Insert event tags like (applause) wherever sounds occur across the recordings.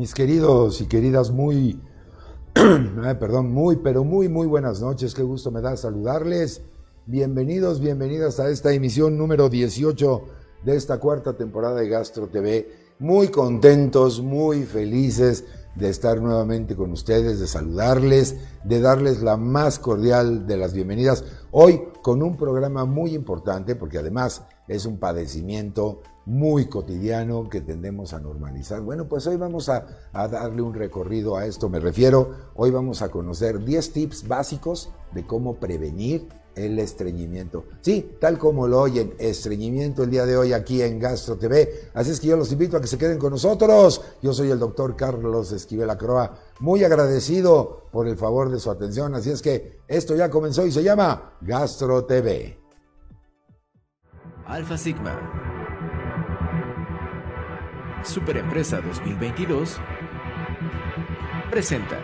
Mis queridos y queridas, muy, (clears throat) perdón, muy, pero muy, muy buenas noches. Qué gusto me da saludarles. Bienvenidos, bienvenidas a esta emisión número 18 de esta cuarta temporada de Gastro TV. Muy contentos, muy felices de estar nuevamente con ustedes, de saludarles, de darles la más cordial de las bienvenidas. Hoy con un programa muy importante, porque además es un padecimiento muy cotidiano que tendemos a normalizar. Bueno, pues hoy vamos a, darle un recorrido a esto, me refiero, hoy vamos a conocer 10 tips básicos de cómo prevenir el estreñimiento. Sí, tal como lo oyen, estreñimiento el día de hoy aquí en Gastro TV. Así es que yo los invito a que se queden con nosotros. Yo soy el doctor Carlos Esquivel Acroa, muy agradecido por el favor de su atención. Así es que esto ya comenzó y se llama Gastro TV. Alfa Sigma. Superempresa 2022 presenta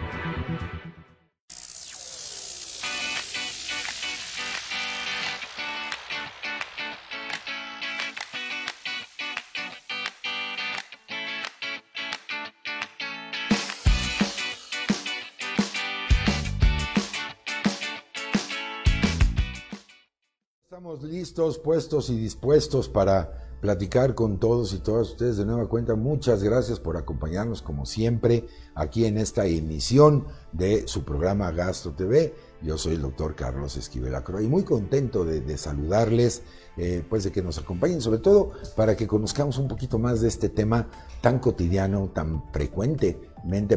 listos, puestos y dispuestos para platicar con todos y todas ustedes de nueva cuenta. Muchas gracias por acompañarnos como siempre aquí en esta emisión de su programa Gasto TV. Yo soy el doctor Carlos Esquivel Acro y muy contento de, saludarles, eh, pues de que nos acompañen, sobre todo para que conozcamos un poquito más de este tema tan cotidiano, tan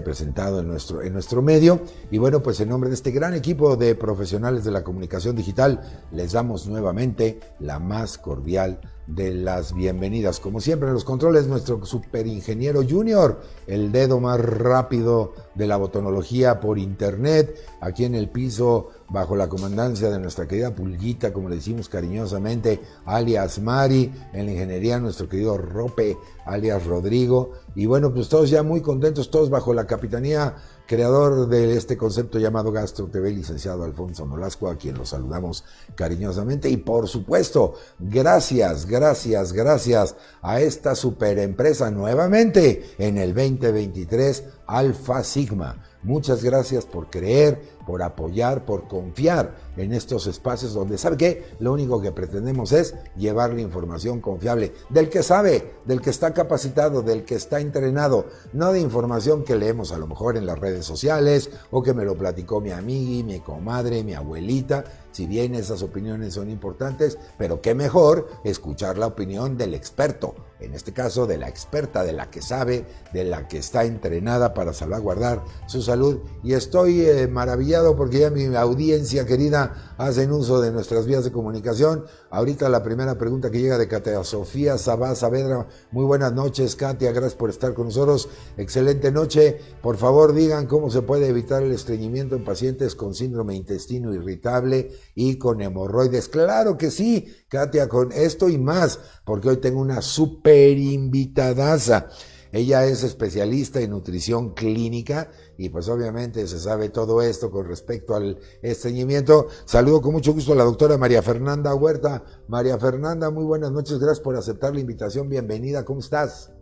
presentado en nuestro, en nuestro medio. Y bueno, pues en nombre de este gran equipo de profesionales de la comunicación digital, les damos nuevamente la más cordial de las bienvenidas. Como siempre en los controles, nuestro superingeniero junior, el dedo más rápido de la botonología por internet, aquí en el piso bajo la comandancia de nuestra querida Pulguita, como le decimos cariñosamente, alias Mari, en la ingeniería nuestro querido Rope, alias Rodrigo, y bueno, pues todos ya muy contentos, todos bajo la capitanía creador de este concepto llamado Gastro TV, licenciado Alfonso Nolasco, a quien los saludamos cariñosamente. Y por supuesto, gracias, gracias, gracias a esta super empresa nuevamente en el 2023, Alfa Sigma. Muchas gracias por creer, por apoyar, por confiar en estos espacios donde, ¿sabe qué? Lo único que pretendemos es llevarle información confiable del que sabe, del que está capacitado, del que está entrenado, no de información que leemos a lo mejor en las redes sociales o que me lo platicó mi amiga, mi comadre, mi abuelita, si bien esas opiniones son importantes, pero qué mejor escuchar la opinión del experto, en este caso de la experta, de la que sabe, de la que está entrenada para salvaguardar su salud. Y estoy eh, maravillado porque ya mi audiencia querida hacen uso de nuestras vías de comunicación. Ahorita la primera pregunta que llega de Katia Sofía Sabá Saavedra. Muy buenas noches, Katia, gracias por estar con nosotros. Excelente noche. Por favor, digan cómo se puede evitar el estreñimiento en pacientes con síndrome intestino irritable y con hemorroides. Claro que sí, Katia, con esto y más, porque hoy tengo una super invitadaza. Ella es especialista en nutrición clínica y pues obviamente se sabe todo esto con respecto al estreñimiento. Saludo con mucho gusto a la doctora María Fernanda Huerta. María Fernanda, muy buenas noches, gracias por aceptar la invitación, bienvenida, ¿cómo estás?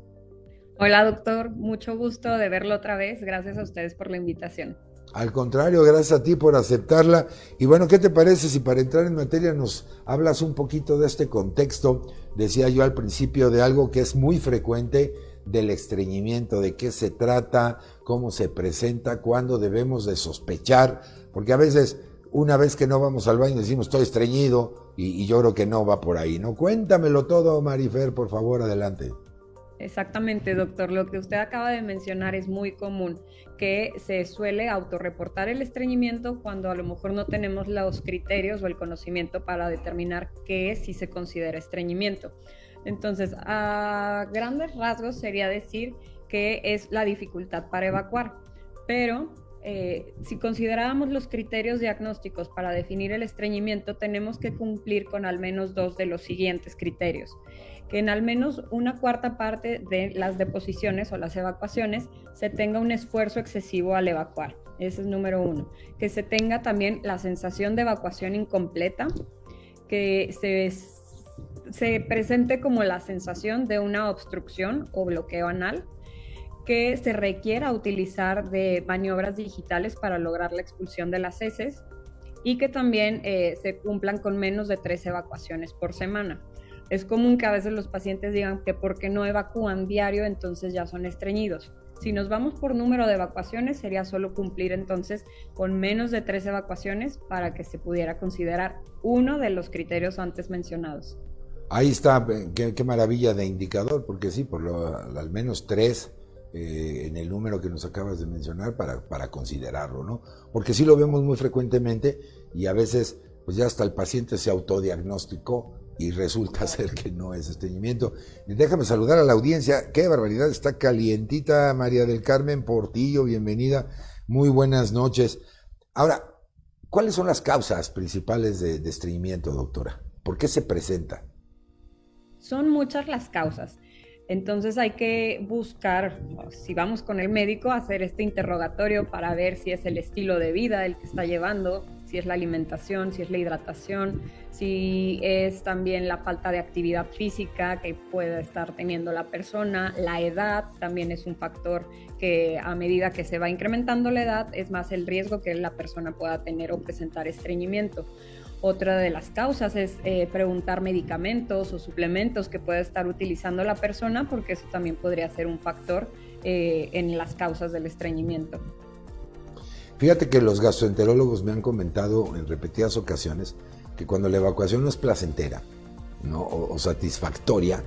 Hola doctor, mucho gusto de verlo otra vez, gracias a ustedes por la invitación. Al contrario, gracias a ti por aceptarla. Y bueno, ¿qué te parece si para entrar en materia nos hablas un poquito de este contexto? Decía yo al principio de algo que es muy frecuente del estreñimiento, de qué se trata, cómo se presenta, cuándo debemos de sospechar, porque a veces una vez que no vamos al baño decimos estoy estreñido y, yo creo que no va por ahí, ¿no? Cuéntamelo todo, Marifer, por favor, adelante. Exactamente, doctor. Lo que usted acaba de mencionar es muy común, que se suele autorreportar el estreñimiento cuando a lo mejor no tenemos los criterios o el conocimiento para determinar qué es si se considera estreñimiento. Entonces, a grandes rasgos sería decir que es la dificultad para evacuar, pero eh, si consideramos los criterios diagnósticos para definir el estreñimiento, tenemos que cumplir con al menos dos de los siguientes criterios que en al menos una cuarta parte de las deposiciones o las evacuaciones se tenga un esfuerzo excesivo al evacuar. Ese es número uno. Que se tenga también la sensación de evacuación incompleta, que se, se presente como la sensación de una obstrucción o bloqueo anal, que se requiera utilizar de maniobras digitales para lograr la expulsión de las heces y que también eh, se cumplan con menos de tres evacuaciones por semana. Es común que a veces los pacientes digan que porque no evacúan diario, entonces ya son estreñidos. Si nos vamos por número de evacuaciones, sería solo cumplir entonces con menos de tres evacuaciones para que se pudiera considerar uno de los criterios antes mencionados. Ahí está, qué, maravilla de indicador, porque sí, por lo, al menos tres eh, en el número que nos acabas de mencionar para, para considerarlo, ¿no? Porque sí lo vemos muy frecuentemente y a veces, pues ya hasta el paciente se autodiagnosticó y resulta ser que no es estreñimiento. Déjame saludar a la audiencia. Qué barbaridad, está calientita María del Carmen Portillo, bienvenida. Muy buenas noches. Ahora, ¿cuáles son las causas principales de, de estreñimiento, doctora? ¿Por qué se presenta? Son muchas las causas. Entonces hay que buscar, si vamos con el médico, hacer este interrogatorio para ver si es el estilo de vida el que está llevando, si es la alimentación, si es la hidratación, si es también la falta de actividad física que pueda estar teniendo la persona, la edad también es un factor que a medida que se va incrementando la edad es más el riesgo que la persona pueda tener o presentar estreñimiento. Otra de las causas es eh, preguntar medicamentos o suplementos que pueda estar utilizando la persona, porque eso también podría ser un factor eh, en las causas del estreñimiento. Fíjate que los gastroenterólogos me han comentado en repetidas ocasiones que cuando la evacuación no es placentera o, satisfactoria,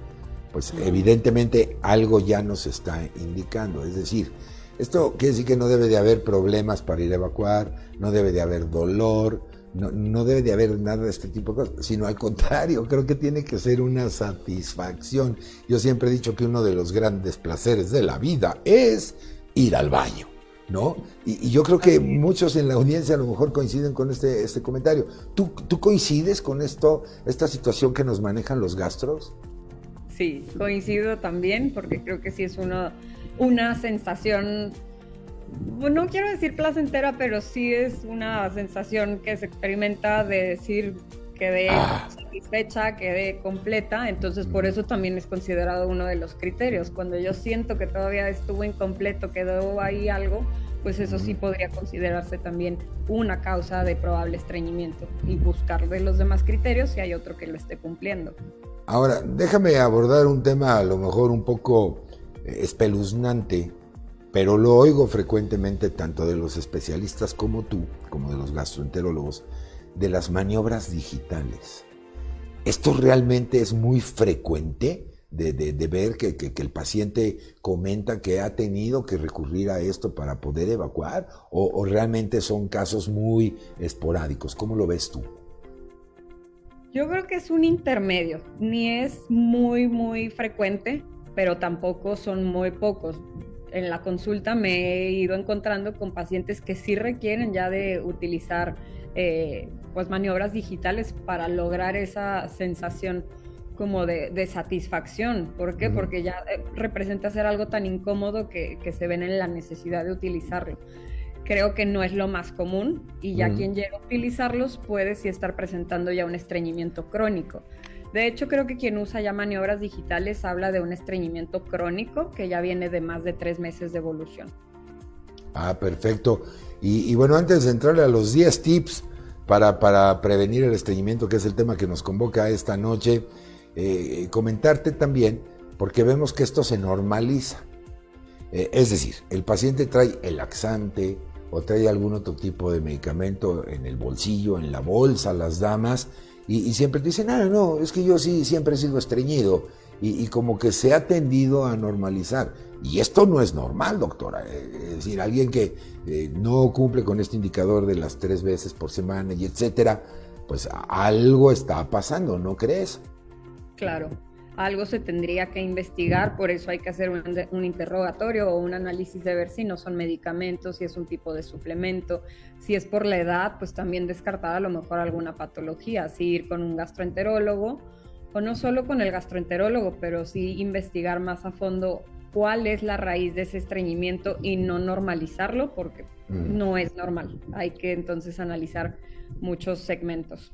pues evidentemente algo ya nos está indicando. Es decir, esto quiere decir que no debe de haber problemas para ir a evacuar, no debe de haber dolor, no, debe de haber nada de este tipo de cosas, sino al contrario, creo que tiene que ser una satisfacción. Yo siempre he dicho que uno de los grandes placeres de la vida es ir al baño, ¿no? Y, yo creo que muchos en la audiencia a lo mejor coinciden con este, este comentario. ¿Tú, ¿Tú coincides con esto, esta situación que nos manejan los gastros? Sí, coincido también, porque creo que sí es una, una sensación no quiero decir placentera, pero sí es una sensación que se experimenta de decir quedé ah. satisfecha, quedé completa, entonces por eso también es considerado uno de los criterios. Cuando yo siento que todavía estuvo incompleto, quedó ahí algo, pues eso sí podría considerarse también una causa de probable estreñimiento y buscar de los demás criterios si hay otro que lo esté cumpliendo. Ahora, déjame abordar un tema a lo mejor un poco eh, espeluznante pero lo oigo frecuentemente tanto de los especialistas como tú, como de los gastroenterólogos, de las maniobras digitales. ¿Esto realmente es muy frecuente de, ver que, el paciente comenta que ha tenido que recurrir a esto para poder evacuar? ¿O, realmente son casos muy esporádicos? ¿Cómo lo ves tú? Yo creo que es un intermedio. Ni es muy, muy frecuente, pero tampoco son muy pocos en la consulta me he ido encontrando con pacientes que sí requieren ya de utilizar eh, pues maniobras digitales para lograr esa sensación como de, satisfacción. ¿Por qué? Porque ya eh, representa ser algo tan incómodo que, se ven en la necesidad de utilizarlo. Creo que no es lo más común y ya quien llega a utilizarlos puede sí estar presentando ya un estreñimiento crónico. De hecho, creo que quien usa ya maniobras digitales habla de un estreñimiento crónico que ya viene de más de tres meses de evolución. Ah, perfecto. Y, bueno, antes de entrarle a los 10 tips para, para, prevenir el estreñimiento, que es el tema que nos convoca esta noche, eh, comentarte también, porque vemos que esto se normaliza. Eh, es decir, el paciente trae el laxante o trae algún otro tipo de medicamento en el bolsillo, en la bolsa, las damas, y, siempre te dicen, ah, no, es que yo sí siempre he sido estreñido. Y, como que se ha tendido a normalizar. Y esto no es normal, doctora. Eh, es decir, alguien que eh, no cumple con este indicador de las tres veces por semana y etcétera, pues algo está pasando, ¿no crees? Claro algo se tendría que investigar, por eso hay que hacer un, interrogatorio o un análisis de ver si no son medicamentos, si es un tipo de suplemento, si es por la edad, pues también descartar a lo mejor alguna patología, así ir con un gastroenterólogo o no solo con el gastroenterólogo, pero sí investigar más a fondo cuál es la raíz de ese estreñimiento y no normalizarlo porque mm. no es normal. Hay que entonces analizar muchos segmentos.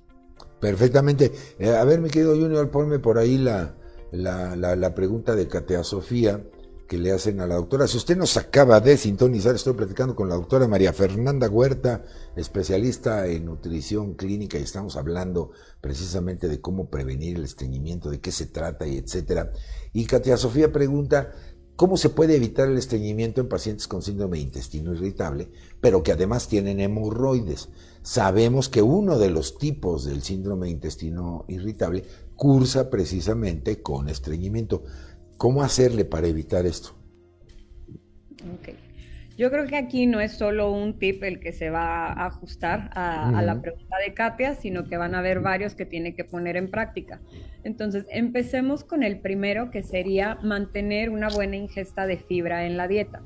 Perfectamente. Eh, a ver, mi querido Junior, ponme por ahí la, la, pregunta de Catea Sofía, que le hacen a la doctora. Si usted nos acaba de sintonizar, estoy platicando con la doctora María Fernanda Huerta, especialista en nutrición clínica, y estamos hablando precisamente de cómo prevenir el estreñimiento, de qué se trata y etcétera. Y Katia Sofía pregunta, ¿cómo se puede evitar el estreñimiento en pacientes con síndrome de intestino irritable, pero que además tienen hemorroides? Sabemos que uno de los tipos del síndrome de intestino irritable cursa precisamente con estreñimiento. ¿Cómo hacerle para evitar esto? Yo creo que aquí no es solo un tip el que se va a ajustar a, la pregunta de Katia, sino que van a haber varios que tiene que poner en práctica. Entonces, empecemos con el primero, que sería mantener una buena ingesta de fibra en la dieta.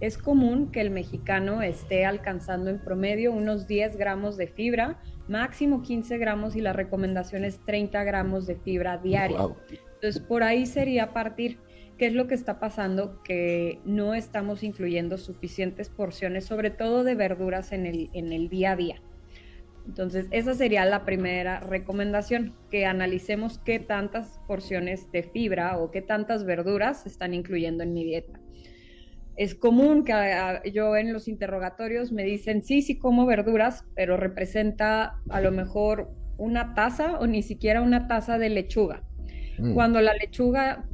Es común que el mexicano esté alcanzando en promedio unos 10 gramos de fibra, máximo 15 gramos y la recomendación es 30 gramos de fibra diaria. Entonces, por ahí sería partir. ¿Qué es lo que está pasando? Que no estamos incluyendo suficientes porciones, sobre todo de verduras en el, en el día a día. Entonces, esa sería la primera recomendación, que analicemos qué tantas porciones de fibra o qué tantas verduras están incluyendo en mi dieta. Es común que ah, yo en los interrogatorios me dicen, sí, sí como verduras, pero representa a lo mejor una taza o ni siquiera una taza de lechuga. Mm. Cuando la lechuga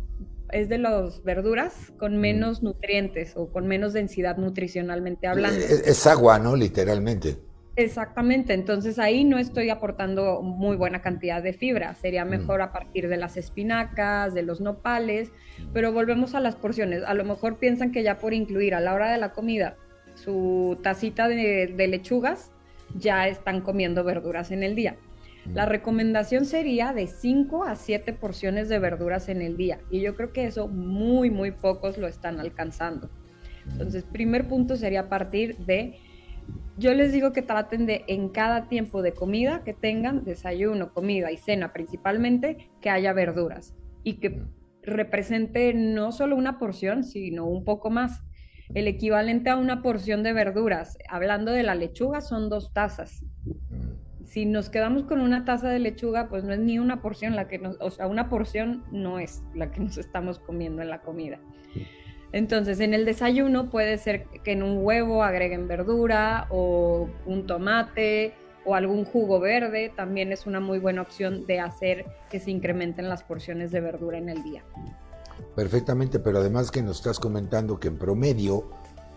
es de las verduras con mm. menos nutrientes o con menos densidad nutricionalmente hablando. Es, agua, ¿no? Literalmente. Exactamente, entonces ahí no estoy aportando muy buena cantidad de fibra, sería mm. mejor a partir de las espinacas, de los nopales, pero volvemos a las porciones, a lo mejor piensan que ya por incluir a la hora de la comida su tacita de lechugas, ya están comiendo verduras en el día. La recomendación sería de 5 a 7 porciones de verduras en el día y yo creo que eso muy, muy pocos lo están alcanzando. Entonces, primer punto sería partir de, yo les digo que traten de en cada tiempo de comida que tengan desayuno, comida y cena principalmente, que haya verduras y que represente no solo una porción, sino un poco más. El equivalente a una porción de verduras, hablando de la lechuga, son dos tazas si nos quedamos con una taza de lechuga, pues no es ni una porción la que nos, o sea, una porción no es la que nos estamos comiendo en la comida. Entonces, en el desayuno puede ser que en un huevo agreguen verdura o un tomate o algún jugo verde, también es una muy buena opción de hacer que se incrementen las porciones de verdura en el día. Perfectamente, pero además que nos estás comentando que en promedio,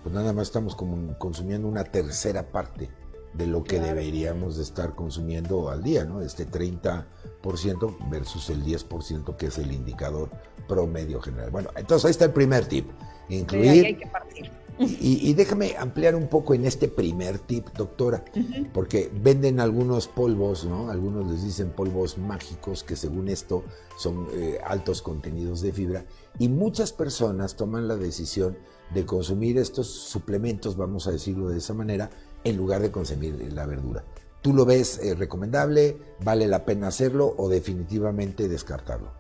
pues nada más estamos consumiendo una tercera parte de lo que deberíamos de estar consumiendo al día, ¿no? Este 30% versus el 10% que es el indicador promedio general. Bueno, entonces ahí está el primer tip, incluir... hay que partir. (laughs) Y, déjame ampliar un poco en este primer tip, doctora, porque venden algunos polvos, ¿no? Algunos les dicen polvos mágicos que según esto son eh, altos contenidos de fibra y muchas personas toman la decisión de consumir estos suplementos, vamos a decirlo de esa manera, en lugar de consumir la verdura. ¿Tú lo ves eh, recomendable? ¿Vale la pena hacerlo o definitivamente descartarlo?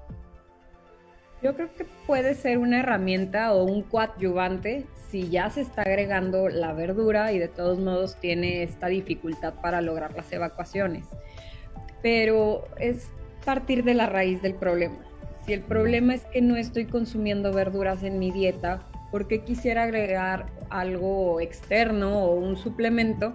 Yo creo que puede ser una herramienta o un coadyuvante si ya se está agregando la verdura y de todos modos tiene esta dificultad para lograr las evacuaciones. Pero es partir de la raíz del problema. Si el problema es que no estoy consumiendo verduras en mi dieta, ¿por qué quisiera agregar algo externo o un suplemento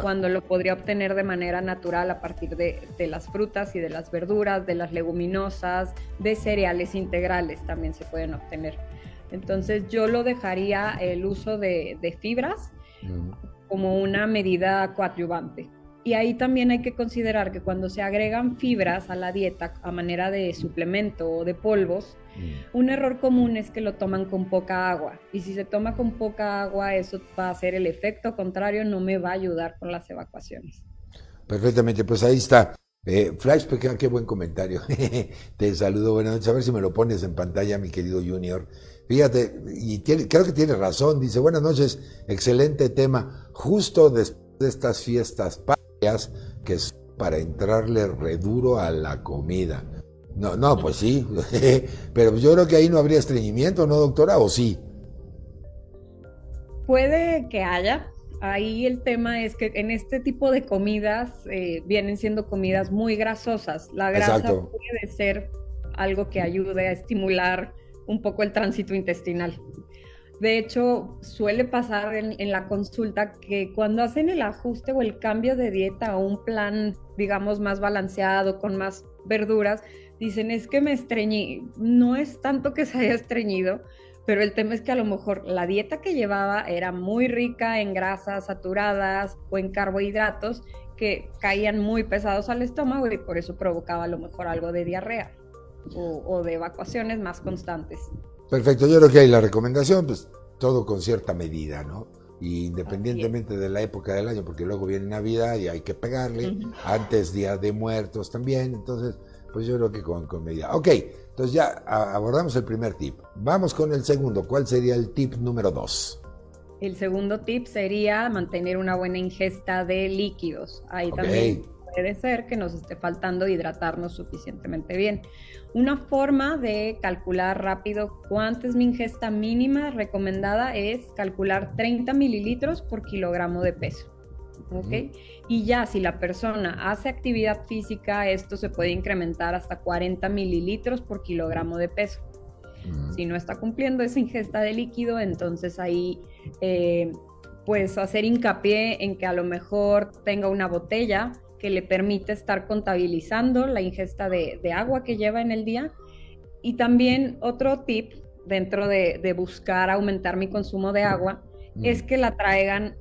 cuando lo podría obtener de manera natural a partir de, las frutas y de las verduras, de las leguminosas, de cereales integrales también se pueden obtener? Entonces yo lo dejaría el uso de, fibras como una medida coadyuvante. Y ahí también hay que considerar que cuando se agregan fibras a la dieta a manera de suplemento o de polvos, mm. un error común es que lo toman con poca agua. Y si se toma con poca agua, eso va a hacer el efecto contrario, no me va a ayudar con las evacuaciones. Perfectamente, pues ahí está. Eh, Flash, qué buen comentario. (laughs) Te saludo, buenas noches. A ver si me lo pones en pantalla, mi querido Junior. Fíjate, y creo que tiene razón. Dice, buenas noches, excelente tema. Justo después de estas fiestas que es para entrarle reduro a la comida. No, no, pues sí, (laughs) pero yo creo que ahí no habría estreñimiento, ¿no, doctora? ¿O sí? Puede que haya. Ahí el tema es que en este tipo de comidas eh, vienen siendo comidas muy grasosas. La grasa puede ser algo que ayude a estimular un poco el tránsito intestinal. De hecho, suele pasar en, la consulta que cuando hacen el ajuste o el cambio de dieta o un plan, digamos, más balanceado, con más verduras, dicen, es que me estreñí. No es tanto que se haya estreñido, pero el tema es que a lo mejor la dieta que llevaba era muy rica en grasas saturadas o en carbohidratos que caían muy pesados al estómago y por eso provocaba a lo mejor algo de diarrea o, de evacuaciones más constantes. Perfecto, yo creo que hay la recomendación, pues todo con cierta medida, ¿no? Y independientemente de la época del año, porque luego viene Navidad y hay que pegarle, antes Día de Muertos también, entonces, pues yo creo que con, con medida. Ok, entonces ya abordamos el primer tip. Vamos con el segundo. ¿Cuál sería el tip número dos? El segundo tip sería mantener una buena ingesta de líquidos. Ahí también puede ser que nos esté faltando hidratarnos suficientemente bien. Una forma de calcular rápido cuánto es mi ingesta mínima recomendada es calcular 30 mililitros por kilogramo de peso. ¿ok? Y ya si la persona hace actividad física, esto se puede incrementar hasta 40 mililitros por kilogramo de peso. Si no está cumpliendo esa ingesta de líquido, entonces ahí eh, pues hacer hincapié en que a lo mejor tenga una botella que le permite estar contabilizando la ingesta de, agua que lleva en el día. Y también otro tip dentro de, buscar aumentar mi consumo de agua es que la traigan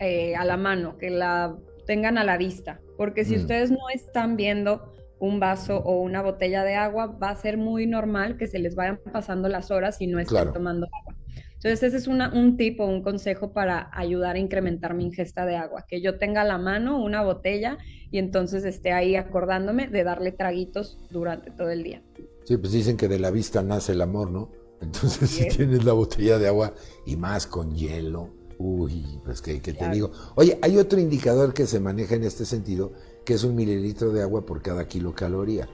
eh, a la mano, que la tengan a la vista, porque si mm. ustedes no están viendo un vaso o una botella de agua, va a ser muy normal que se les vayan pasando las horas y no estén tomando agua. Entonces, ese es un tip o un consejo para ayudar a incrementar mi ingesta de agua, que yo tenga a la mano una botella y entonces esté ahí acordándome de darle traguitos durante todo el día. Sí, pues dicen que de la vista nace el amor, ¿no? Entonces, si tienes la botella de agua y más con hielo, Uy, pues que, te digo. Oye, hay otro indicador que se maneja en este sentido, que es un mililitro de agua por cada kilocaloría.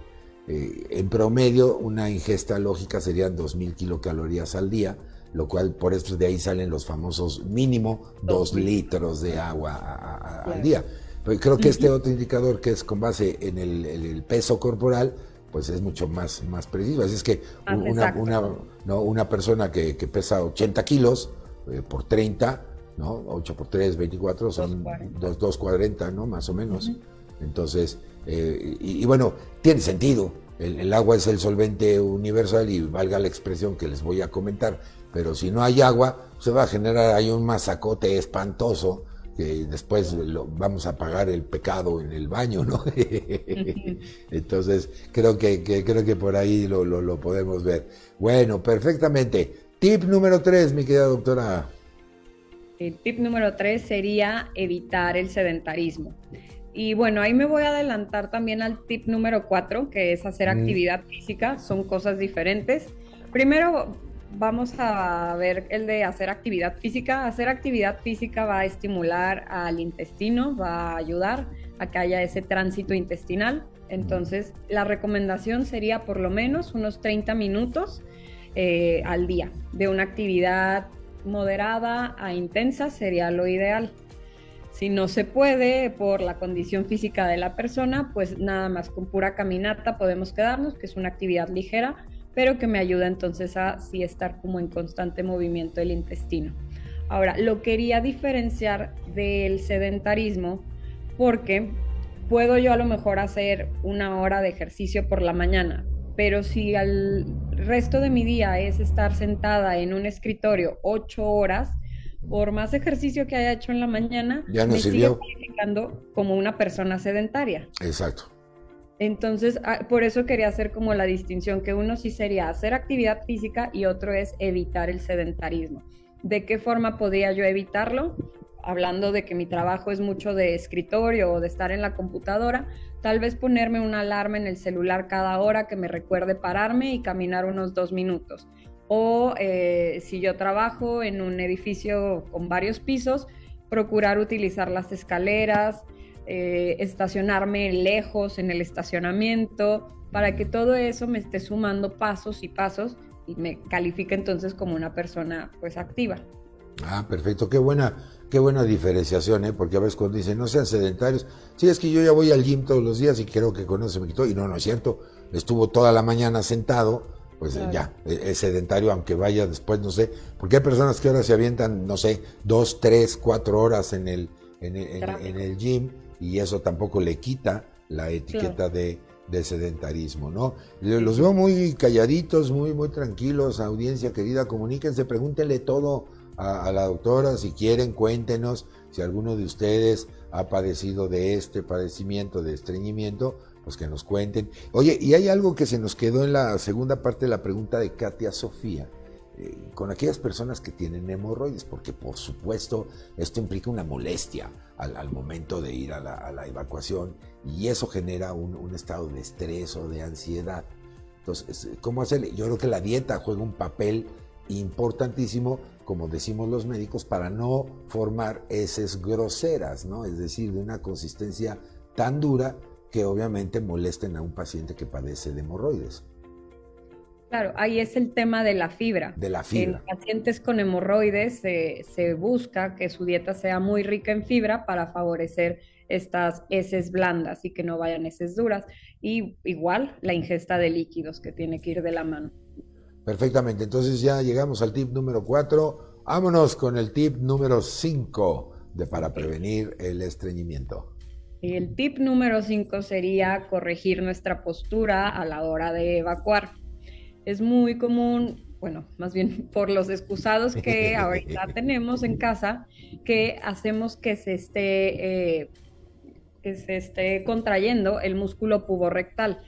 Eh, en promedio, una ingesta lógica serían 2.000 kilocalorías al día, lo cual por eso de ahí salen los famosos mínimo 2 litros de agua al día. Pero creo que este otro indicador que es con base en el, peso corporal, pues es mucho más, más preciso. Así es que ah, una, una, ¿no? una persona que, que, pesa 80 kilos eh, por 30, ¿no? 8 por 3, 24, son 240, ¿no? Más o menos. Entonces, eh, y, bueno, tiene sentido. El, agua es el solvente universal y valga la expresión que les voy a comentar, pero si no hay agua, se va a generar ahí un masacote espantoso que después lo, vamos a pagar el pecado en el baño, ¿no? (laughs) Entonces, creo que, creo que por ahí lo, lo, lo podemos ver. Bueno, perfectamente. Tip número tres, mi querida doctora. El tip número tres sería evitar el sedentarismo. Y bueno, ahí me voy a adelantar también al tip número cuatro, que es hacer mm. actividad física. Son cosas diferentes. Primero vamos a ver el de hacer actividad física. Hacer actividad física va a estimular al intestino, va a ayudar a que haya ese tránsito intestinal. Entonces, la recomendación sería por lo menos unos 30 minutos eh, al día de una actividad moderada a intensa sería lo ideal. Si no se puede por la condición física de la persona, pues nada más con pura caminata podemos quedarnos, que es una actividad ligera, pero que me ayuda entonces a sí estar como en constante movimiento del intestino. Ahora, lo quería diferenciar del sedentarismo porque puedo yo a lo mejor hacer una hora de ejercicio por la mañana, pero si al resto de mi día es estar sentada en un escritorio ocho horas, por más ejercicio que haya hecho en la mañana, ya no me sirvió. como una persona sedentaria. Exacto. Entonces, ah, por eso quería hacer como la distinción, que uno sí sería hacer actividad física y otro es evitar el sedentarismo. ¿De qué forma podría yo evitarlo? Hablando de que mi trabajo es mucho de escritorio o de estar en la computadora, Tal vez ponerme una alarma en el celular cada hora que me recuerde pararme y caminar unos dos minutos. O eh, si yo trabajo en un edificio con varios pisos, procurar utilizar las escaleras, eh, estacionarme lejos en el estacionamiento, para que todo eso me esté sumando pasos y pasos y me califique entonces como una persona pues activa. Ah, perfecto, qué buena Qué buena diferenciación, ¿eh? porque a veces cuando dicen no sean sedentarios, sí es que yo ya voy al gym todos los días y creo que con eso se me quitó, y no, no es cierto, estuvo toda la mañana sentado, pues ya, e, es sedentario, aunque vaya después, no sé, porque hay personas que ahora se avientan, no sé, dos, tres, cuatro horas en el, en el, gym y eso tampoco le quita la etiqueta de, sedentarismo, ¿no? Los veo muy calladitos, muy, muy tranquilos, audiencia querida, comuníquense, pregúntenle todo a, a la doctora, si quieren, cuéntenos si alguno de ustedes ha padecido de este padecimiento, de estreñimiento, pues que nos cuenten. Oye, y hay algo que se nos quedó en la segunda parte de la pregunta de Katia Sofía, con aquellas personas que tienen hemorroides, porque por supuesto esto implica una molestia al, momento de ir a la, evacuación y eso genera un, estado de estrés o de ansiedad. Entonces, ¿cómo hacerle? Yo creo que la dieta juega un papel importantísimo, como decimos los médicos, para no formar heces groseras, ¿no? Es decir, de una consistencia tan dura que obviamente molesten a un paciente que padece de hemorroides. Claro, ahí es el tema de la fibra. De la fibra. En pacientes con hemorroides se busca que su dieta sea muy rica en fibra para favorecer estas heces blandas y que no vayan heces duras. Y igual la ingesta de líquidos que tiene que ir de la mano. Perfectamente, entonces ya llegamos al tip número 4. Vámonos con el tip número 5 de para prevenir el estreñimiento. El tip número 5 sería corregir nuestra postura a la hora de evacuar. Es muy común, bueno, más bien (laughs) por los excusados que ahorita (laughs) tenemos en casa, que hacemos que se esté, eh, que se esté contrayendo el músculo puborectal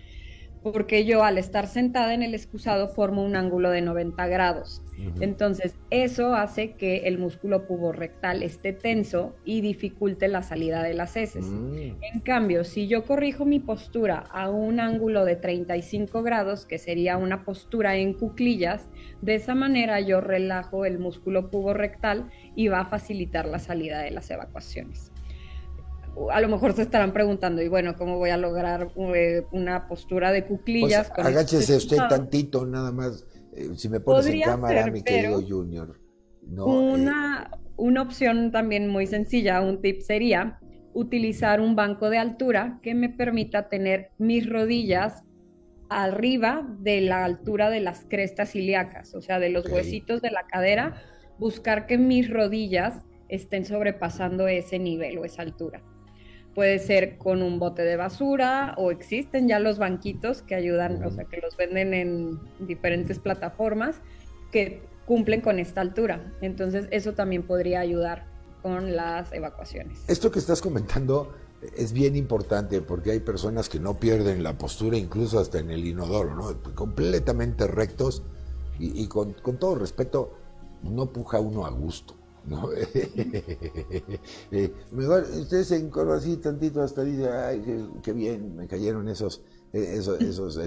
porque yo al estar sentada en el excusado formo un ángulo de 90 grados. Entonces, eso hace que el músculo puborectal esté tenso y dificulte la salida de las heces. Mm. En cambio, si yo corrijo mi postura a un ángulo de 35 grados, que sería una postura en cuclillas, de esa manera yo relajo el músculo puborectal y va a facilitar la salida de las evacuaciones a lo mejor se estarán preguntando, y bueno, ¿cómo voy a lograr eh, una postura de cuclillas? Pues agáchese usted tantito, nada más. Eh, si me pones en cámara, mi querido Junior. una, una opción también muy sencilla, un tip sería utilizar un banco de altura que me permita tener mis rodillas arriba de la altura de las crestas ilíacas, o sea, de los huesitos de la cadera, buscar que mis rodillas estén sobrepasando ese nivel o esa altura. Puede ser con un bote de basura o existen ya los banquitos que ayudan, o sea, que los venden en diferentes plataformas que cumplen con esta altura. Entonces, eso también podría ayudar con las evacuaciones. Esto que estás comentando es bien importante porque hay personas que no pierden la postura incluso hasta en el inodoro, ¿no? Completamente rectos y, con, con todo respeto, no puja uno a gusto. ¿No? (laughs) Eh, mejor usted se encorva así tantito hasta dice, ay, qué, bien, me cayeron esos, eh, esos, esos,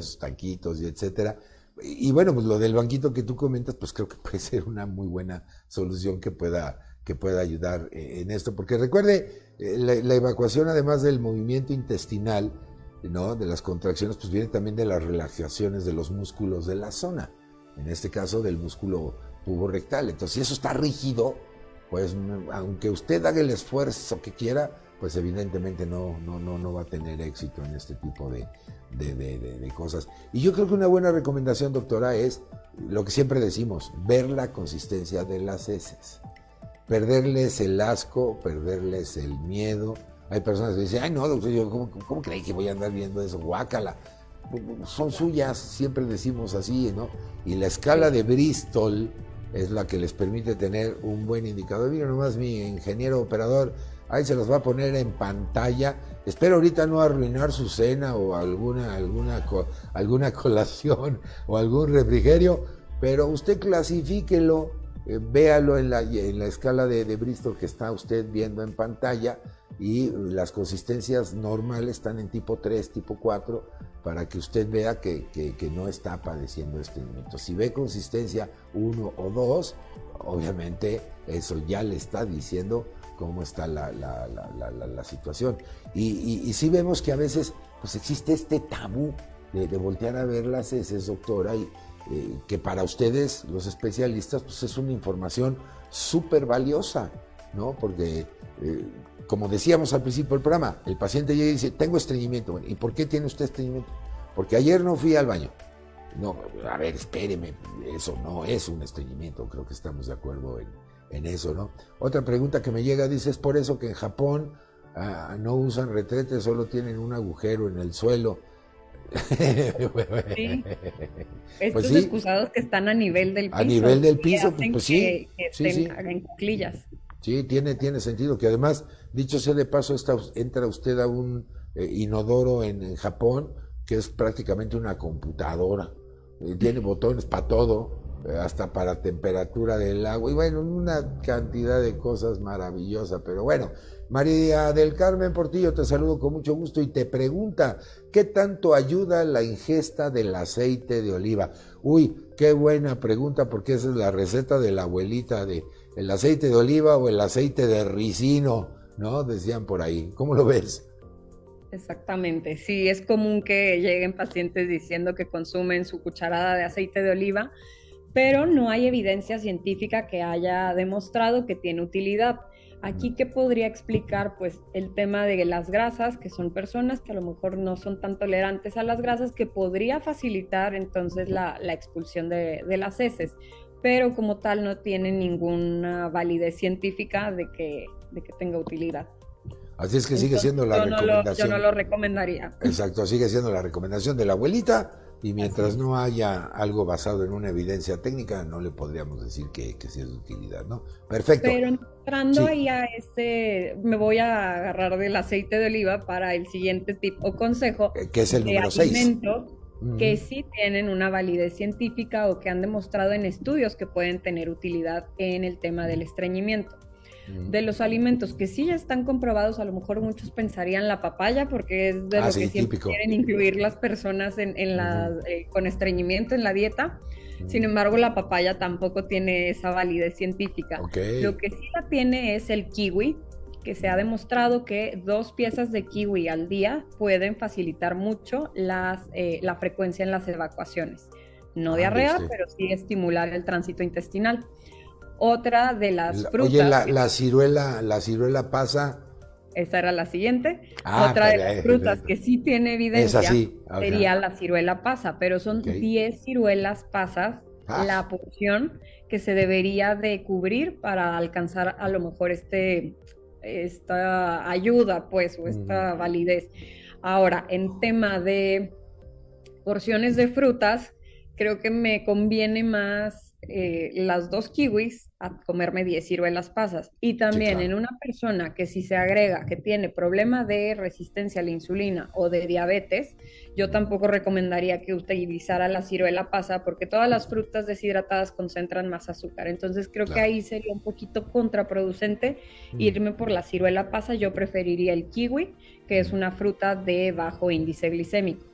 y etcétera. Y, bueno, pues lo del banquito que tú comentas, pues creo que puede ser una muy buena solución que pueda, que pueda ayudar eh, en esto. Porque recuerde, la, la evacuación, además del movimiento intestinal, ¿no? de las contracciones, pues viene también de las relajaciones de los músculos de la zona, en este caso del músculo puborectal. Entonces, si eso está rígido, pues aunque usted haga el esfuerzo que quiera, pues evidentemente no, no, no, no va a tener éxito en este tipo de, de, cosas. Y yo creo que una buena recomendación, doctora, es lo que siempre decimos, ver la consistencia de las heces. Perderles el asco, perderles el miedo. Hay personas que dicen, ay no, doctor, yo, ¿cómo, cómo creí que voy a andar viendo eso? Guácala. Son suyas, siempre decimos así, ¿no? Y la escala de Bristol, es la que les permite tener un buen indicador. Mira nomás mi ingeniero operador, ahí se los va a poner en pantalla. Espero ahorita no arruinar su cena o alguna, alguna, alguna (laughs) colación o algún refrigerio, pero usted clasifíquelo, eh, véalo en la, en la escala de, de Bristol que está usted viendo en pantalla y las consistencias normales están en tipo 3, tipo 4, para que usted vea que, no está padeciendo estreñimiento. Si ve consistencia 1 o 2, obviamente eso ya le está diciendo cómo está la, situación. Y, si vemos que a veces pues existe este tabú de, voltear a ver las heces, doctora, y eh, que para ustedes, los especialistas, pues es una información súper valiosa, ¿no? Porque eh, como decíamos al principio del programa, el paciente llega y dice, tengo estreñimiento. ¿y por qué tiene usted estreñimiento? Porque ayer no fui al baño. No, a ver, espéreme, eso no es un estreñimiento, creo que estamos de acuerdo en, en eso, ¿no? Otra pregunta que me llega, dice, es por eso que en Japón ah, no usan retretes, solo tienen un agujero en el suelo. (laughs) Sí. Estos pues excusados que están a nivel del piso. A nivel del piso, pues sí. Que, sí, sí. en cuclillas. Sí, tiene, tiene sentido que además, dicho sea de paso, entra usted a un eh, inodoro en, Japón que es prácticamente una computadora. Eh, tiene botones para todo, eh, hasta para temperatura del agua y bueno, una cantidad de cosas maravillosas. Pero bueno, María del Carmen Portillo, te saludo con mucho gusto y te pregunta, ¿qué tanto ayuda la ingesta del aceite de oliva? Uy, qué buena pregunta porque esa es la receta de la abuelita de el aceite de oliva o el aceite de ricino, ¿no? Decían por ahí. ¿Cómo lo ves? Exactamente, sí, es común que lleguen pacientes diciendo que consumen su cucharada de aceite de oliva, pero no hay evidencia científica que haya demostrado que tiene utilidad. Aquí, ¿qué podría explicar? Pues el tema de las grasas, que son personas que a lo mejor no son tan tolerantes a las grasas, que podría facilitar entonces la, expulsión de, las heces, pero como tal no tiene ninguna validez científica de que, de que tenga utilidad. Así es que sigue siendo la recomendación. yo no lo recomendaría. Exacto, sigue siendo la recomendación de la abuelita y mientras no haya algo basado en una evidencia técnica, no le podríamos decir que, que sea de utilidad, ¿no? Perfecto. Pero entrando ahí a este, me voy a agarrar del aceite de oliva para el siguiente tip o consejo. Que es el número 6 que sí tienen una validez científica o que han demostrado en estudios que pueden tener utilidad en el tema del estreñimiento de los alimentos que sí ya están comprobados, a lo mejor muchos pensarían la papaya, porque es de ah, lo que siempre quieren incluir las personas en, la, eh, con estreñimiento en la dieta. Sin embargo, la papaya tampoco tiene esa validez científica. Lo que sí la tiene es el kiwi, que se ha demostrado que dos piezas de kiwi al día pueden facilitar mucho las, eh, la frecuencia en las evacuaciones. No ah, diarrea, pero sí estimular el tránsito intestinal. Otra de las frutas. Oye, la, ciruela, la ciruela pasa. Esa era la siguiente. Ah, Otra de las frutas que sí tiene evidencia sería la ciruela pasa, pero son 10 ciruelas pasas ah. la porción que se debería de cubrir para alcanzar a lo mejor este esta ayuda, pues, o esta validez. Ahora, en tema de porciones de frutas, creo que me conviene más eh, las dos kiwis a comerme 10 ciruelas pasas. Y también en una persona que si se agrega que tiene problema de resistencia a la insulina o de diabetes, yo tampoco recomendaría que utilizara la ciruela pasa porque todas las frutas deshidratadas concentran más azúcar. Entonces creo que ahí sería un poquito contraproducente mm. irme por la ciruela pasa. Yo preferiría el kiwi, que es una fruta de bajo índice glicémico.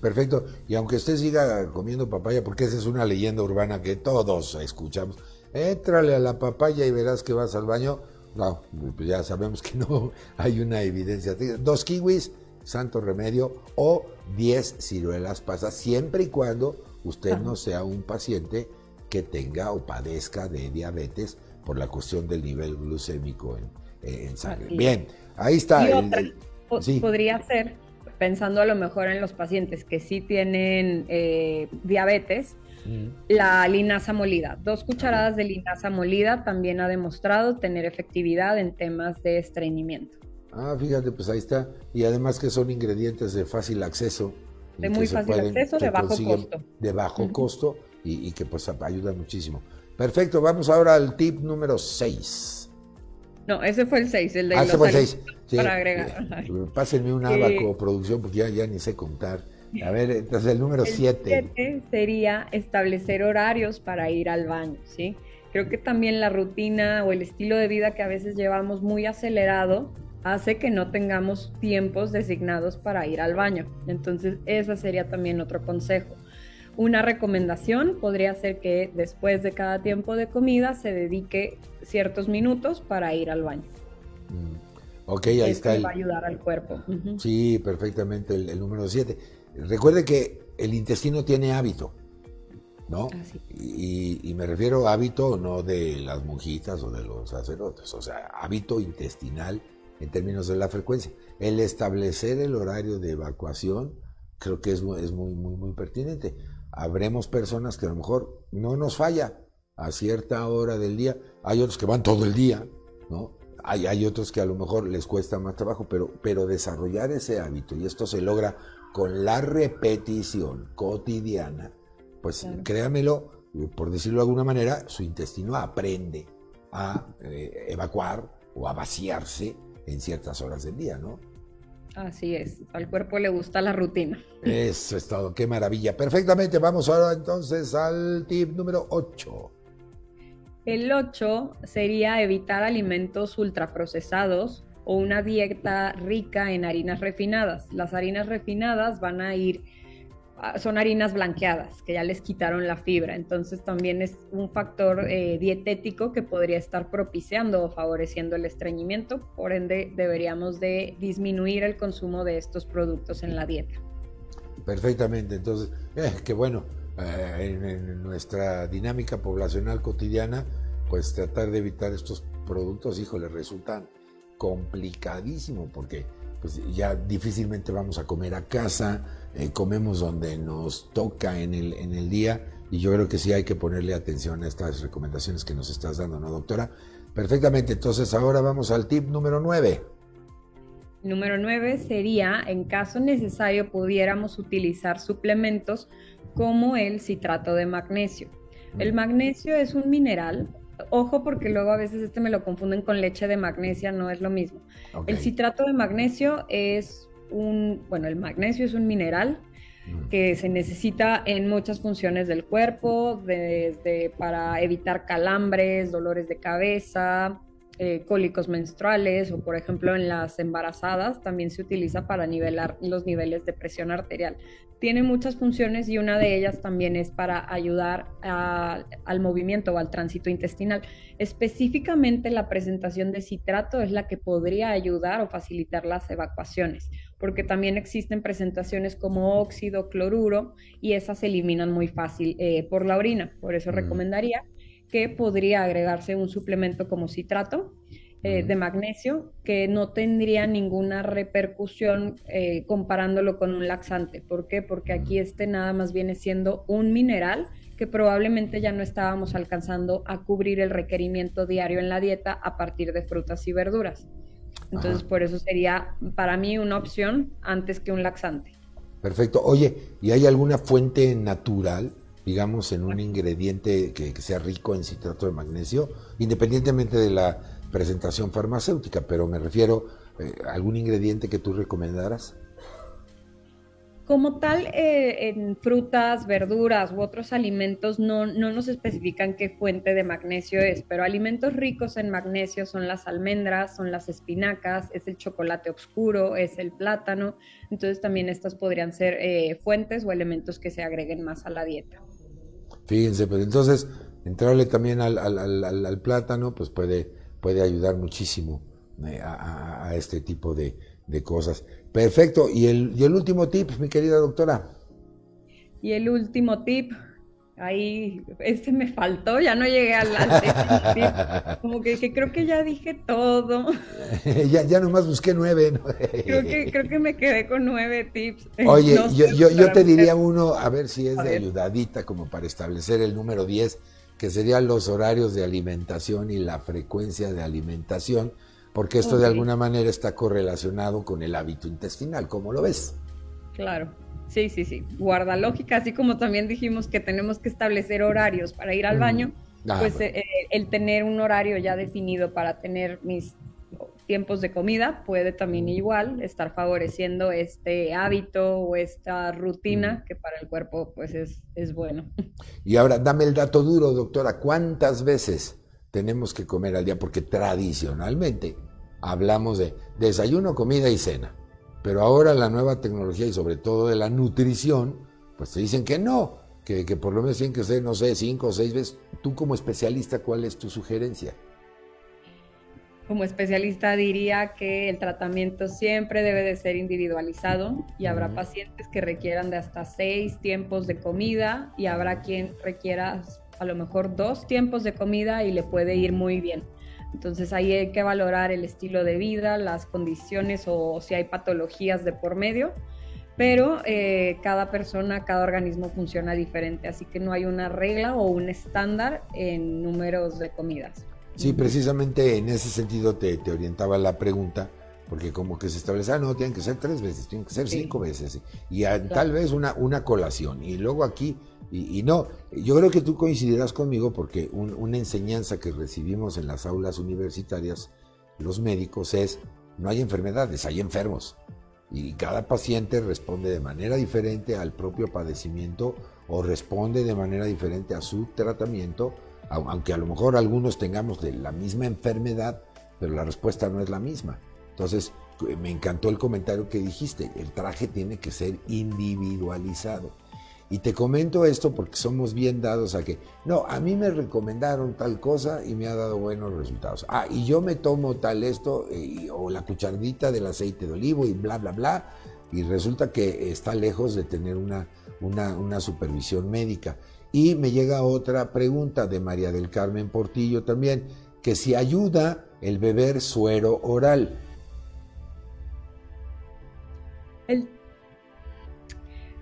Perfecto. Y aunque usted siga comiendo papaya, porque esa es una leyenda urbana que todos escuchamos, éntrale a la papaya y verás que vas al baño. No, pues ya sabemos que no (laughs) hay una evidencia. Dos kiwis, santo remedio, o diez ciruelas pasas, siempre y cuando usted no sea un paciente que tenga o padezca de diabetes por la cuestión del nivel glucémico en, sangre. Bien, ahí está. Podría ser pensando a lo mejor en los pacientes que sí tienen eh, diabetes, la linaza molida. Dos cucharadas de linaza molida también ha demostrado tener efectividad en temas de estreñimiento. Ah, fíjate, pues ahí está. Y además que son ingredientes de fácil acceso. De muy fácil acceso, de bajo costo. De bajo costo y, y, que pues ayuda muchísimo. Perfecto, vamos ahora al tip número 6. No, ese fue el 6, el de ah, ese fue el 6. para agregar. Pásenme un abaco, producción, porque ya, ya ni sé contar. A ver, entonces el número 7. sería establecer horarios para ir al baño, ¿sí? Creo que también la rutina o el estilo de vida que a veces llevamos muy acelerado hace que no tengamos tiempos designados para ir al baño. Entonces, ese sería también otro consejo. Una recomendación podría ser que después de cada tiempo de comida se dedique ciertos minutos para ir al baño. Mm. Ok, ahí está. va a ayudar al cuerpo. Sí, perfectamente, el, número 7. Recuerde que el intestino tiene hábito, ¿no? Y, y, me refiero a hábito no de las monjitas o de los sacerdotes, o sea, hábito intestinal en términos de la frecuencia. El establecer el horario de evacuación creo que es, es muy, muy, muy pertinente habremos personas que a lo mejor no nos falla a cierta hora del día. Hay otros que van todo el día, ¿no? Hay, hay otros que a lo mejor les cuesta más trabajo, pero, pero desarrollar ese hábito, y esto se logra con la repetición cotidiana, pues créamelo, por decirlo de alguna manera, su intestino aprende a eh, evacuar o a vaciarse en ciertas horas del día, ¿no? Así es, al cuerpo le gusta la rutina. Eso es todo, qué maravilla. Perfectamente, vamos ahora entonces al tip número 8. El 8 sería evitar alimentos ultraprocesados o una dieta rica en harinas refinadas. Las harinas refinadas van a ir Ah, son harinas blanqueadas, que ya les quitaron la fibra. Entonces también es un factor eh, dietético que podría estar propiciando o favoreciendo el estreñimiento. Por ende, deberíamos de disminuir el consumo de estos productos en la dieta. Perfectamente. Entonces, eh, que bueno, eh, en, nuestra dinámica poblacional cotidiana, pues tratar de evitar estos productos, híjole, resultan complicadísimo porque pues ya difícilmente vamos a comer a casa, eh, comemos donde nos toca en el, en el día y yo creo que sí hay que ponerle atención a estas recomendaciones que nos estás dando, ¿no, doctora? Perfectamente, entonces ahora vamos al tip número 9. Número 9 sería, en caso necesario, pudiéramos utilizar suplementos como el citrato de magnesio. El magnesio es un mineral, ojo porque luego a veces este me lo confunden con leche de magnesia, no es lo mismo. El citrato de magnesio es un, bueno, el magnesio es un mineral mm. que se necesita en muchas funciones del cuerpo, desde para evitar calambres, dolores de cabeza, eh, cólicos menstruales o por ejemplo en las embarazadas también se utiliza para nivelar los niveles de presión arterial. Tiene muchas funciones y una de ellas también es para ayudar al movimiento o al tránsito intestinal. Específicamente la presentación de citrato es la que podría ayudar o facilitar las evacuaciones, porque también existen presentaciones como óxido, cloruro y esas se eliminan muy fácil eh, por la orina. Por eso mm. Que podría agregarse un suplemento como citrato eh, de magnesio que no tendría ninguna repercusión eh, comparándolo con un laxante. ¿Por qué? Porque aquí este nada más viene siendo un mineral que probablemente ya no estábamos alcanzando a cubrir el requerimiento diario en la dieta a partir de frutas y verduras. Entonces, por eso sería para mí una opción antes que un laxante. Perfecto. Oye, ¿y hay alguna fuente natural digamos, en un ingrediente que, sea rico en citrato de magnesio, independientemente de la presentación farmacéutica, pero me refiero a eh, algún ingrediente que tú recomendaras. Como tal, eh, en frutas, verduras u otros alimentos no, no, nos especifican qué fuente de magnesio es, pero alimentos ricos en magnesio son las almendras, son las espinacas, es el chocolate oscuro, es el plátano. Entonces también estas podrían ser eh, fuentes o elementos que se agreguen más a la dieta. Fíjense, pues entonces entrarle también al, plátano, pues puede, puede ayudar muchísimo eh, a, este tipo de, cosas. Perfecto. ¿Y el, ¿Y el último tip, mi querida doctora? Y el último tip, ahí, este me faltó, ya no llegué al, como que, creo que ya dije todo. (laughs) ya, ya nomás busqué nueve. creo, que, creo que me quedé con nueve tips. (laughs) Oye, yo, yo, yo te diría uno, a ver si es de ayudadita, como para establecer el número 10, que serían los horarios de alimentación y la frecuencia de alimentación, porque esto de alguna manera está correlacionado con el hábito intestinal, ¿cómo lo ves? Claro. Sí, sí, sí. Guarda lógica, así como también dijimos que tenemos que establecer horarios para ir al baño, ah, pues eh, eh, el tener un horario ya definido para tener mis tiempos de comida puede también igual estar favoreciendo este hábito o esta rutina que para el cuerpo pues es, es bueno. (laughs) Y ahora dame el dato duro, doctora, ¿cuántas veces tenemos que comer al día? Porque tradicionalmente hablamos de desayuno, comida y cena. Pero ahora la nueva tecnología y sobre todo de la nutrición, pues te dicen que no, que, por lo menos tienen que ser, no sé, cinco o seis veces. Tú como especialista, ¿cuál es tu sugerencia? Como especialista diría que el tratamiento siempre debe de ser individualizado y habrá pacientes que requieran de hasta seis tiempos de comida y habrá quien requiera a lo mejor dos tiempos de comida y le puede ir muy bien. Entonces ahí hay que valorar el estilo de vida, las condiciones o si hay patologías de por medio. pero eh, cada persona, cada organismo funciona diferente, así que no hay una regla o un estándar en números de comidas. Sí, precisamente en ese sentido te, orientaba la pregunta, porque como que se establece, ah, no, tienen que ser tres veces, tienen que ser cinco veces, y tal vez una, una colación, y luego aquí, y, no, yo creo que tú coincidirás conmigo porque una enseñanza que recibimos en las aulas universitarias, los médicos, es, no hay enfermedades, hay enfermos y cada paciente responde de manera diferente al propio padecimiento o responde de manera diferente a su tratamiento, aunque a lo mejor algunos tengamos de la misma enfermedad, pero la respuesta no es la misma. Entonces, me encantó el comentario que dijiste, el traje tiene que ser individualizado. Y te comento esto porque somos bien dados a que, no, a mí me recomendaron tal cosa y me ha dado buenos resultados. Ah, y yo me tomo tal esto, eh, o la cucharadita del aceite de olivo y bla, bla, bla, y resulta que está lejos de tener una, una, una supervisión médica. Y me llega otra pregunta de María del Carmen Portillo también, que si ayuda el beber suero oral.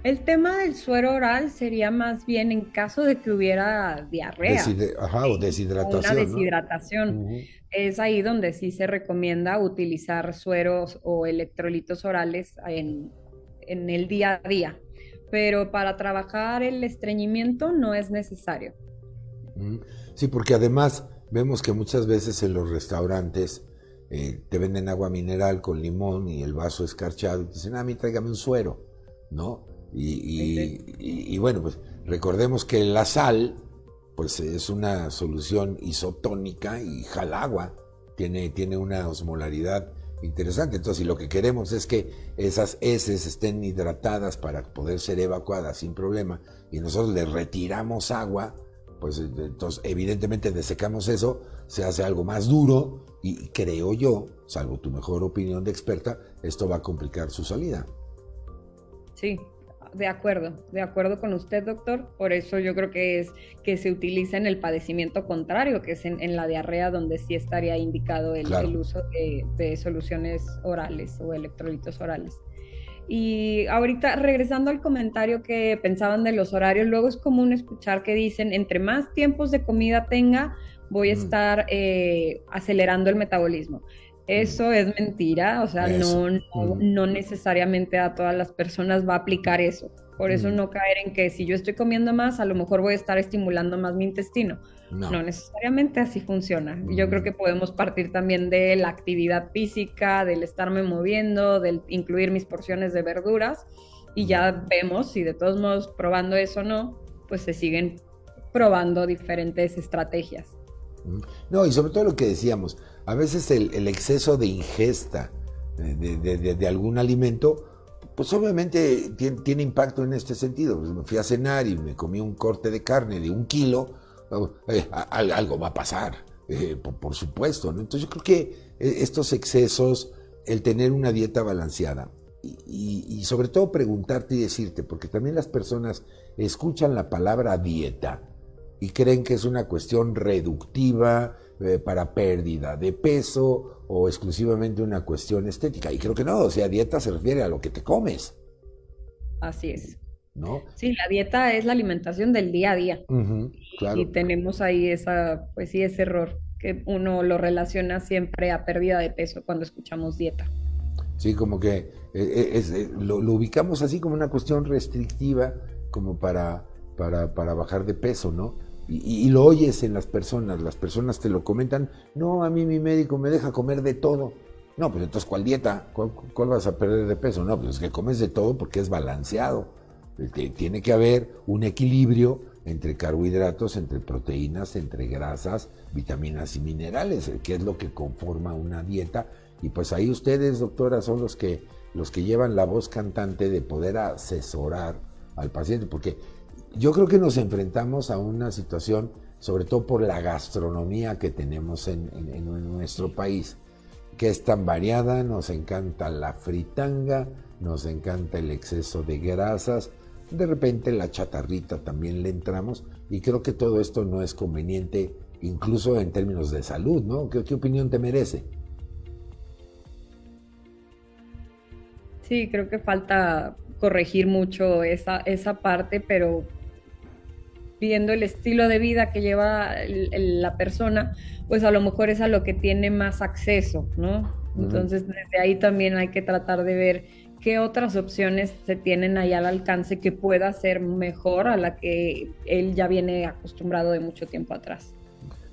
El tema del suero oral sería más bien en caso de que hubiera diarrea. ajá, o deshidratación. Una deshidratación. Es ahí donde sí se recomienda utilizar sueros o electrolitos orales en, el día a día. Pero para trabajar el estreñimiento no es necesario. Sí, porque además vemos que muchas veces en los restaurantes eh, te venden agua mineral con limón y el vaso escarchado y te dicen, ah, a mí tráigame un suero, ¿no? Y, bueno, pues recordemos que la sal, pues es una solución isotónica y jala agua, tiene, tiene una osmolaridad interesante. Entonces, si lo que queremos es que esas heces estén hidratadas para poder ser evacuadas sin problema, y nosotros le retiramos agua, pues entonces evidentemente desecamos eso, se hace algo más duro y creo yo, salvo tu mejor opinión de experta, esto va a complicar su salida. Sí, de acuerdo, de acuerdo con usted, doctor. Por eso yo creo que es que se utiliza en el padecimiento contrario, que es en, la diarrea, donde sí estaría indicado el, uso de, soluciones orales o electrolitos orales. Y ahorita, regresando al comentario que pensaban de los horarios, luego es común escuchar que dicen, entre más tiempos de comida tenga, voy a estar eh, acelerando el metabolismo. Eso es mentira, o sea, no, no, necesariamente a todas las personas va a aplicar eso. Por eso no caer en que si yo estoy comiendo más, a lo mejor voy a estar estimulando más mi intestino. No, necesariamente así funciona. Yo creo que podemos partir también de la actividad física, del estarme moviendo, del incluir mis porciones de verduras y ya vemos si de todos modos probando eso o no, pues se siguen probando diferentes estrategias. No, y sobre todo lo que decíamos, a veces el, exceso de ingesta de, algún alimento, pues obviamente tiene, impacto en este sentido. Pues me fui a cenar y me comí un corte de carne de un kilo, eh, algo va a pasar, eh, por, supuesto. Entonces yo creo que eh, estos excesos, el tener una dieta balanceada, y, sobre todo preguntarte y decirte, porque también las personas escuchan la palabra dieta y creen que es una cuestión reductiva, eh, para pérdida de peso o exclusivamente una cuestión estética. Y creo que no, o sea, dieta se refiere a lo que te comes. Así es. ¿No? Sí, la dieta es la alimentación del día a día. Y tenemos ahí esa, pues sí, ese error que uno lo relaciona siempre a pérdida de peso cuando escuchamos dieta. Sí, como que eh, eh, lo, ubicamos así como una cuestión restrictiva, como para, para, para bajar de peso, ¿no? Y, lo oyes en las personas, las personas te lo comentan, no, a mí mi médico me deja comer de todo. No, pues entonces, ¿cuál dieta? ¿Cuál, vas a perder de peso? No, pues es que comes de todo porque es balanceado. Tiene que haber un equilibrio entre carbohidratos, entre proteínas, entre grasas, vitaminas y minerales, que es lo que conforma una dieta. Y pues ahí ustedes, doctora, son los que, los que llevan la voz cantante de poder asesorar al paciente, porque yo creo que nos enfrentamos a una situación, sobre todo por la gastronomía que tenemos en, nuestro país, que es tan variada, nos encanta la fritanga, nos encanta el exceso de grasas, de repente la chatarrita también le entramos y creo que todo esto no es conveniente incluso en términos de salud, ¿no? qué opinión te merece? Sí, creo que falta corregir mucho esa, esa parte, pero viendo el estilo de vida que lleva la persona, pues a lo mejor es a lo que tiene más acceso, ¿no? Entonces, desde ahí también hay que tratar de ver qué otras opciones se tienen ahí al alcance que pueda ser mejor a la que él ya viene acostumbrado de mucho tiempo atrás.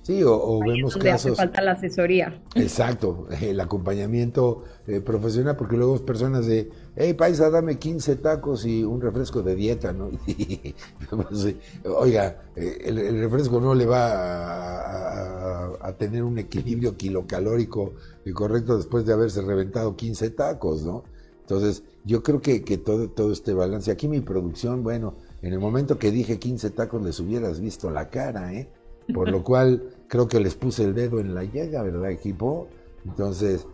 Sí, o, vemos casos. Hace falta la asesoría. Exacto, (laughs) el acompañamiento eh, profesional, porque luego personas de, hey, paisa, dame 15 tacos y un refresco de dieta, ¿no? (laughs) Pues, oiga, eh, el, refresco no le va a, tener un equilibrio kilocalórico y correcto después de haberse reventado 15 tacos, ¿no? Entonces, yo creo que, que todo, todo este balance. Aquí mi producción, bueno, en el momento que dije 15 tacos les hubieras visto la cara, ¿eh? Por lo cual creo que les puse el dedo en la llaga, ¿verdad, equipo? Entonces,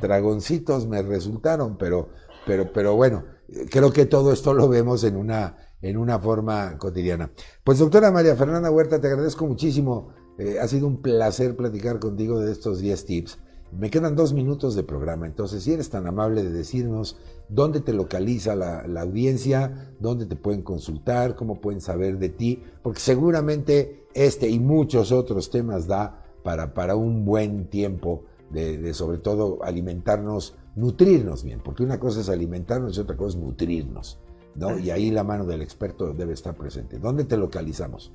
dragoncitos me resultaron, pero, pero, pero bueno, creo que todo esto lo vemos en una, en una forma cotidiana. Pues doctora María Fernanda Huerta, te agradezco muchísimo. Eh, ha sido un placer platicar contigo de estos 10 tips. Me quedan dos minutos de programa, entonces si eres tan amable de decirnos dónde te localiza la, audiencia, dónde te pueden consultar, cómo pueden saber de ti, porque seguramente este y muchos otros temas da para, para un buen tiempo de, sobre todo alimentarnos, nutrirnos bien, porque una cosa es alimentarnos y otra cosa es nutrirnos, ¿no? Y ahí la mano del experto debe estar presente. ¿Dónde te localizamos?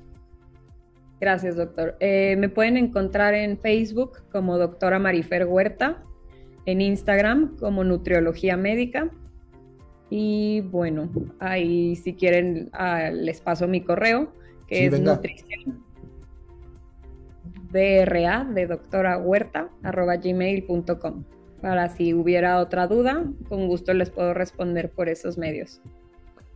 Gracias, doctor. Eh, me pueden encontrar en Facebook como doctora Marifer Huerta, en Instagram como Nutriología Médica. Y bueno, ahí si quieren ah, les paso mi correo, que es nutrición DRA de doctora Huerta arroba gmail.com. Para si hubiera otra duda, con gusto les puedo responder por esos medios.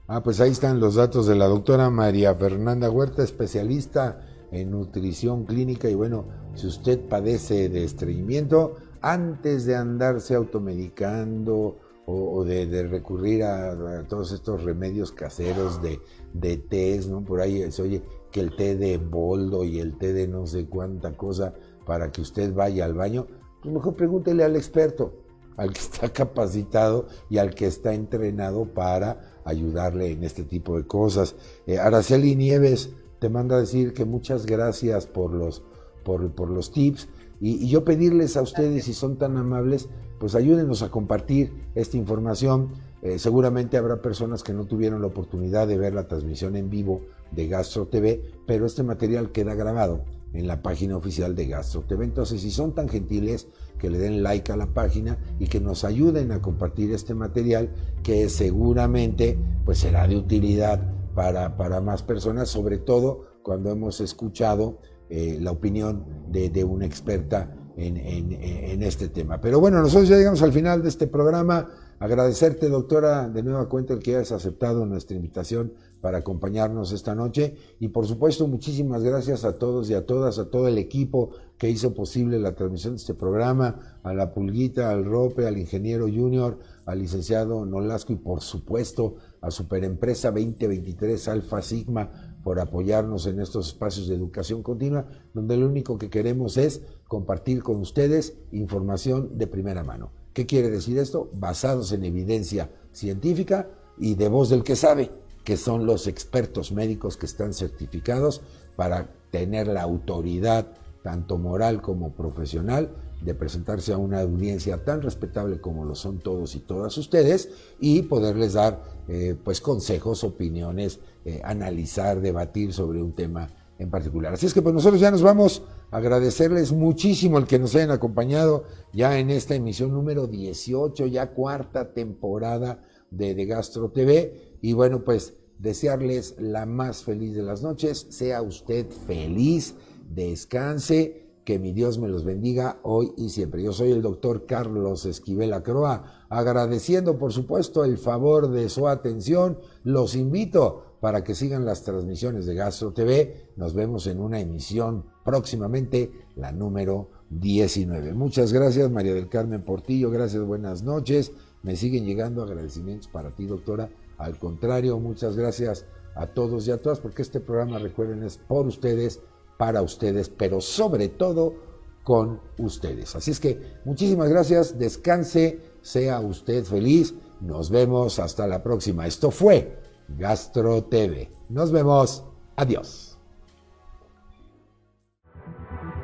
Ah, pues ahí están los datos de la doctora María Fernanda Huerta, especialista en nutrición clínica y bueno, si usted padece de estreñimiento, antes de andarse automedicando o, de, recurrir a, todos estos remedios caseros de, de tés, ¿no? Por ahí se oye que el té de boldo y el té de no sé cuánta cosa para que usted vaya al baño, pues mejor pregúntele al experto, al que está capacitado y al que está entrenado para ayudarle en este tipo de cosas. Eh, Araceli Nieves, te manda a decir que muchas gracias por los, por, los tips y, yo pedirles a ustedes, si son tan amables, pues ayúdenos a compartir esta información. Eh, seguramente habrá personas que no tuvieron la oportunidad de ver la transmisión en vivo de Gastro TV, pero este material queda grabado en la página oficial de Gastro TV. Entonces, si son tan gentiles, que le den like a la página y que nos ayuden a compartir este material que seguramente pues será de utilidad para, para más personas, sobre todo cuando hemos escuchado eh, la opinión de, de una experta en, en, en, este tema. Pero bueno, nosotros ya llegamos al final de este programa. Agradecerte, doctora, de nueva cuenta el que hayas aceptado nuestra invitación para acompañarnos esta noche. Y por supuesto, muchísimas gracias a todos y a todas, a todo el equipo que hizo posible la transmisión de este programa, a la Pulguita, al Rope, al ingeniero Junior, al licenciado Nolasco y por supuesto a Superempresa 2023 Alfa Sigma por apoyarnos en estos espacios de educación continua, donde lo único que queremos es compartir con ustedes información de primera mano. ¿Qué quiere decir esto? Basados en evidencia científica y de voz del que sabe, que son los expertos médicos que están certificados para tener la autoridad, tanto moral como profesional, de presentarse a una audiencia tan respetable como lo son todos y todas ustedes y poderles dar eh, pues consejos, opiniones, eh, analizar, debatir sobre un tema en particular. Así es que pues nosotros ya nos vamos. A agradecerles muchísimo el que nos hayan acompañado ya en esta emisión número 18, ya cuarta temporada de, de Gastro TV y bueno pues desearles la más feliz de las noches, sea usted feliz, descanse que mi Dios me los bendiga hoy y siempre. Yo soy el doctor Carlos Esquivel Acroa, agradeciendo por supuesto el favor de su atención. Los invito para que sigan las transmisiones de Gastro TV. Nos vemos en una emisión próximamente, la número 19. Muchas gracias María del Carmen Portillo, gracias, buenas noches. Me siguen llegando agradecimientos para ti, doctora. Al contrario, muchas gracias a todos y a todas, porque este programa, recuerden, es por ustedes para ustedes, pero sobre todo con ustedes. Así es que muchísimas gracias, descanse, sea usted feliz, nos vemos hasta la próxima. Esto fue Gastro TV. Nos vemos, adiós.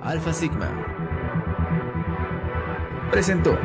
Alfa Sigma presentó.